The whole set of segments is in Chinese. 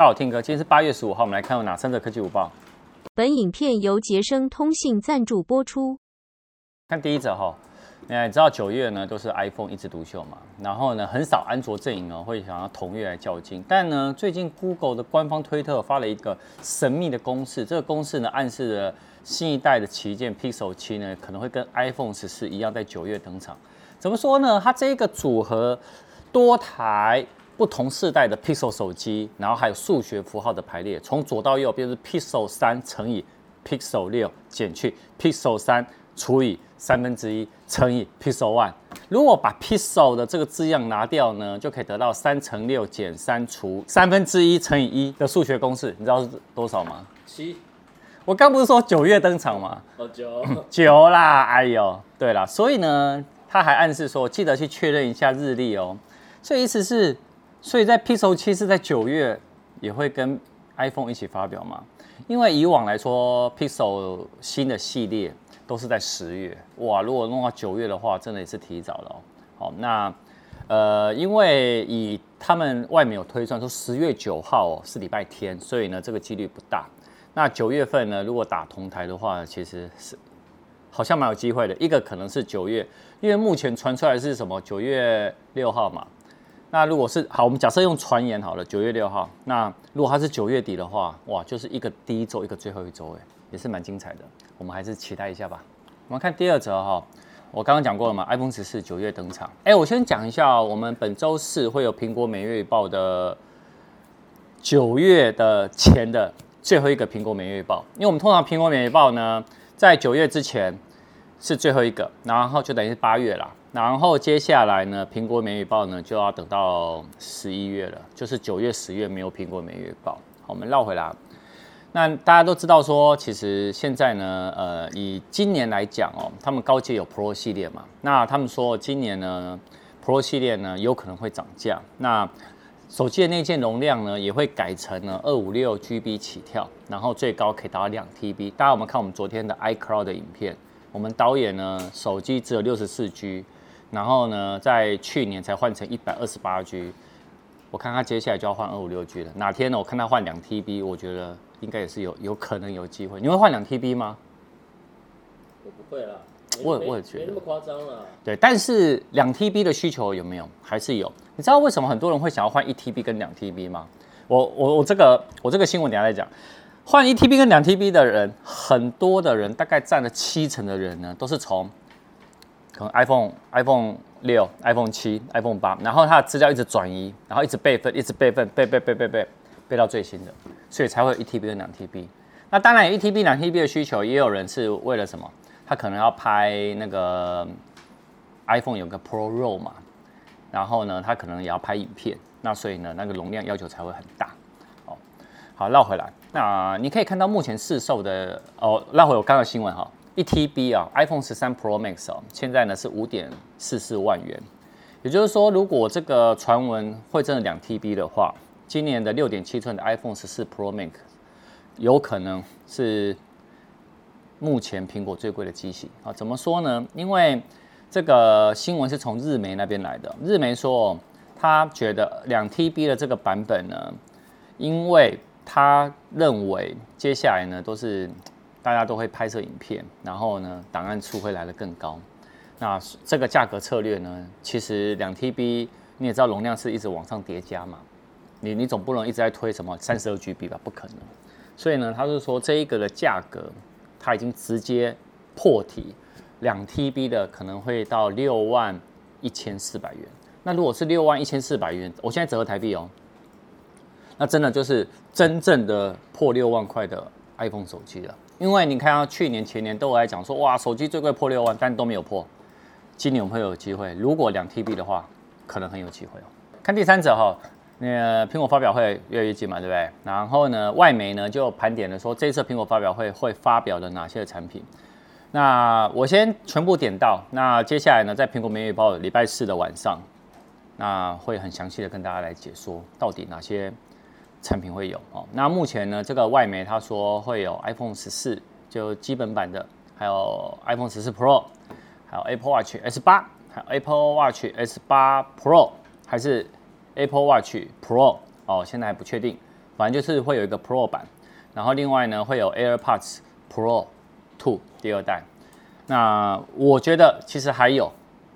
大家好，听哥，今天是八月十五号，我们来看有哪三则科技午报。本影片由杰生通信赞助播出。看第一则哈，你知道九月呢都是 iPhone 一枝独秀嘛，然后呢很少安卓阵营哦会想要同月来较劲，但呢最近 Google 的官方推特发了一个神秘的公式，这个公式呢暗示了新一代的旗舰 Pixel 七呢可能会跟 iPhone 十四一样在九月登场。怎么说呢？它这个组合多台。不同世代的 Pixel 手机，然后还有数学符号的排列，从左到右，变成 Pixel 三乘以 Pixel 六减去 Pixel 三除以三分之一乘以 Pixel one。如果把 Pixel 的这个字样拿掉呢，就可以得到三乘六减三除三分之一乘以一的数学公式。你知道是多少吗？七。我刚不是说九月登场吗？哦，九。九啦，哎呦，对啦，所以呢，他还暗示说，记得去确认一下日历哦。所以意思是。所以在 Pixel 7是在九月也会跟 iPhone 一起发表吗？因为以往来说，Pixel 新的系列都是在十月，哇，如果弄到九月的话，真的也是提早了哦。好，那呃，因为以他们外面有推算说十月九号是礼拜天，所以呢这个几率不大。那九月份呢，如果打同台的话，其实是好像蛮有机会的。一个可能是九月，因为目前传出来是什么九月六号嘛。那如果是好，我们假设用传言好了，九月六号。那如果它是九月底的话，哇，就是一个第一周，一个最后一周，哎，也是蛮精彩的。我们还是期待一下吧。我们看第二则哈，我刚刚讲过了嘛，iPhone 十四九月登场。哎，我先讲一下，我们本周四会有苹果每月报的九月的前的最后一个苹果每月报，因为我们通常苹果每月报呢，在九月之前是最后一个，然后就等于是八月啦。然后接下来呢，苹果每月报呢就要等到十一月了，就是九月、十月没有苹果每月报。好，我们绕回来，那大家都知道说，其实现在呢，呃，以今年来讲哦，他们高阶有 Pro 系列嘛，那他们说今年呢，Pro 系列呢有可能会涨价，那手机的内建容量呢也会改成呢二五六 GB 起跳，然后最高可以达到两 TB。大家我们看我们昨天的 iCloud 的影片，我们导演呢手机只有六十四 G。然后呢，在去年才换成一百二十八 G，我看他接下来就要换二五六 G 了。哪天呢？我看他换两 TB，我觉得应该也是有有可能有机会。你会换两 TB 吗？我不会啦，我我也觉得没那么夸张了。对，但是两 TB 的需求有没有？还是有。你知道为什么很多人会想要换一 TB 跟两 TB 吗？我我我这个我这个新闻等下再讲。换一 TB 跟两 TB 的人，很多的人大概占了七成的人呢，都是从。可能 iPhone、iPhone 六、iPhone 七、iPhone 八，然后它的资料一直转移，然后一直备份，一直备份，备备备备备备到最新的，所以才会有一 TB 跟两 TB。那当然一 TB、两 TB 的需求，也有人是为了什么？他可能要拍那个 iPhone 有个 Pro Roll 嘛，然后呢，他可能也要拍影片，那所以呢，那个容量要求才会很大。好，绕回来，那你可以看到目前市售的哦，绕回我刚刚新闻哈。一 TB 啊，iPhone 十三 Pro Max 哦，现在呢是五点四四万元。也就是说，如果这个传闻会真的两 TB 的话，今年的六点七寸的 iPhone 十四 Pro Max 有可能是目前苹果最贵的机型啊。怎么说呢？因为这个新闻是从日媒那边来的，日媒说他觉得两 TB 的这个版本呢，因为他认为接下来呢都是。大家都会拍摄影片，然后呢，档案处会来的更高。那这个价格策略呢，其实两 TB 你也知道容量是一直往上叠加嘛，你你总不能一直在推什么三十二 GB 吧？不可能。所以呢，他是说这一个的价格，他已经直接破题，两 TB 的可能会到六万一千四百元。那如果是六万一千四百元，我现在折合台币哦，那真的就是真正的破六万块的 iPhone 手机了。因为你看到去年前年都有在讲说，哇，手机最贵破六万，但都没有破。今年我们会有机会，如果两 TB 的话，可能很有机会哦。看第三者哈，那苹果发表会越来越近嘛，对不对？然后呢，外媒呢就盘点了说，这次苹果发表会会发表的哪些产品。那我先全部点到，那接下来呢，在苹果每月报礼拜四的晚上，那会很详细的跟大家来解说到底哪些。产品会有哦，那目前呢，这个外媒他说会有 iPhone 十四就基本版的，还有 iPhone 十四 Pro，还有 Apple Watch S 八，还有 Apple Watch S 八 Pro，还是 Apple Watch Pro 哦，现在还不确定。反正就是会有一个 Pro 版，然后另外呢会有 AirPods Pro Two 第二代。那我觉得其实还有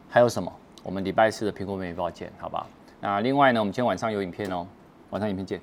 还有什么？我们礼拜四的苹果每日报见，好不好？那另外呢，我们今天晚上有影片哦，晚上影片见。